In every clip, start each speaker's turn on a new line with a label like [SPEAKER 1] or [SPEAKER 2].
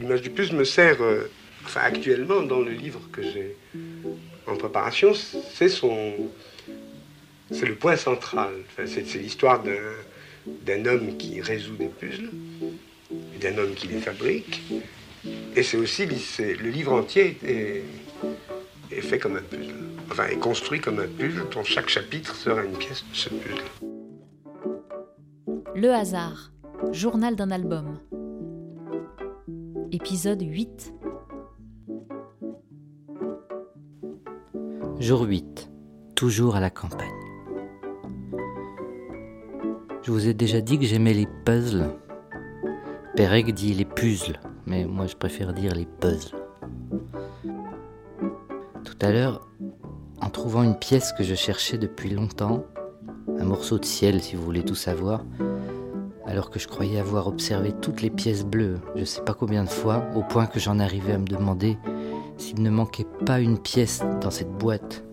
[SPEAKER 1] L'image du puzzle me sert, euh, enfin actuellement dans le livre que j'ai en préparation, c'est son, c'est le point central. Enfin, c'est, l'histoire d'un, homme qui résout des puzzles, d'un homme qui les fabrique, et c'est aussi le livre entier est, est fait comme un puzzle, enfin est construit comme un puzzle dont chaque chapitre sera une pièce de ce puzzle.
[SPEAKER 2] Le hasard, journal d'un album. Épisode 8.
[SPEAKER 3] Jour 8. Toujours à la campagne. Je vous ai déjà dit que j'aimais les puzzles. Perec dit les puzzles, mais moi je préfère dire les puzzles. Tout à l'heure, en trouvant une pièce que je cherchais depuis longtemps, un morceau de ciel si vous voulez tout savoir, alors que je croyais avoir observé toutes les pièces bleues, je ne sais pas combien de fois, au point que j'en arrivais à me demander s'il ne manquait pas une pièce dans cette boîte.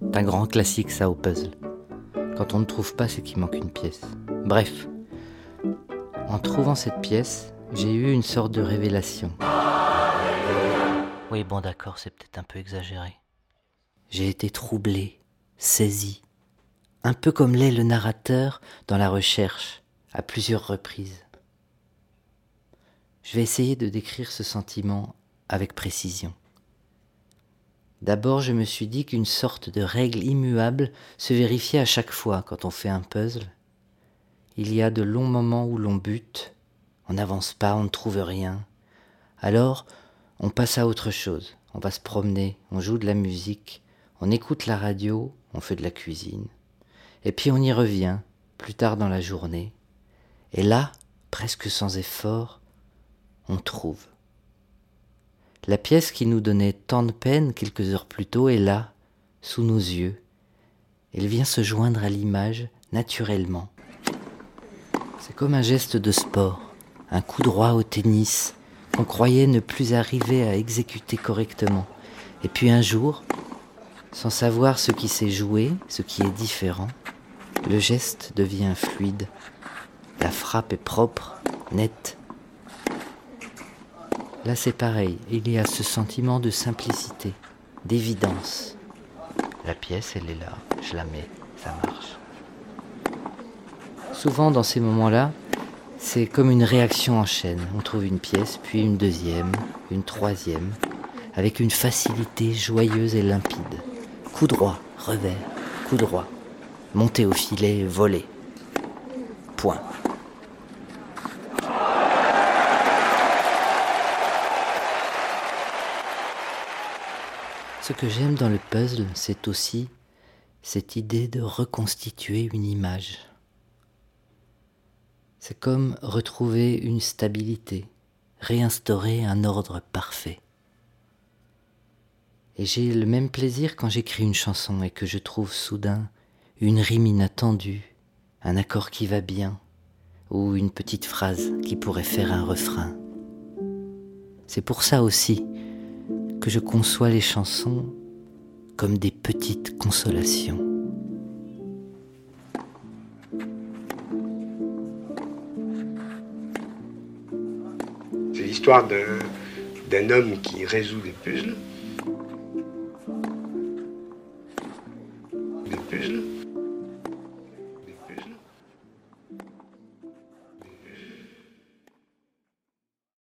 [SPEAKER 3] C'est un grand classique ça au puzzle. Quand on ne trouve pas, c'est qu'il manque une pièce. Bref, en trouvant cette pièce, j'ai eu une sorte de révélation. Oui, bon d'accord, c'est peut-être un peu exagéré. J'ai été troublé, saisi, un peu comme l'est le narrateur dans la recherche à plusieurs reprises. Je vais essayer de décrire ce sentiment avec précision. D'abord, je me suis dit qu'une sorte de règle immuable se vérifiait à chaque fois quand on fait un puzzle. Il y a de longs moments où l'on bute, on n'avance pas, on ne trouve rien. Alors, on passe à autre chose. On va se promener, on joue de la musique, on écoute la radio, on fait de la cuisine. Et puis on y revient, plus tard dans la journée, et là, presque sans effort, on trouve. La pièce qui nous donnait tant de peine quelques heures plus tôt est là, sous nos yeux. Elle vient se joindre à l'image naturellement. C'est comme un geste de sport, un coup droit au tennis qu'on croyait ne plus arriver à exécuter correctement. Et puis un jour, sans savoir ce qui s'est joué, ce qui est différent, le geste devient fluide, la frappe est propre, nette. Là c'est pareil, il y a ce sentiment de simplicité, d'évidence. La pièce, elle est là, je la mets, ça marche. Souvent dans ces moments-là, c'est comme une réaction en chaîne. On trouve une pièce, puis une deuxième, une troisième, avec une facilité joyeuse et limpide. Coup droit, revers, coup droit, monter au filet, voler. Point. Ce que j'aime dans le puzzle, c'est aussi cette idée de reconstituer une image. C'est comme retrouver une stabilité, réinstaurer un ordre parfait. Et j'ai le même plaisir quand j'écris une chanson et que je trouve soudain une rime inattendue, un accord qui va bien, ou une petite phrase qui pourrait faire un refrain. C'est pour ça aussi je conçois les chansons comme des petites consolations.
[SPEAKER 1] C'est l'histoire d'un, d'un homme qui résout des puzzles,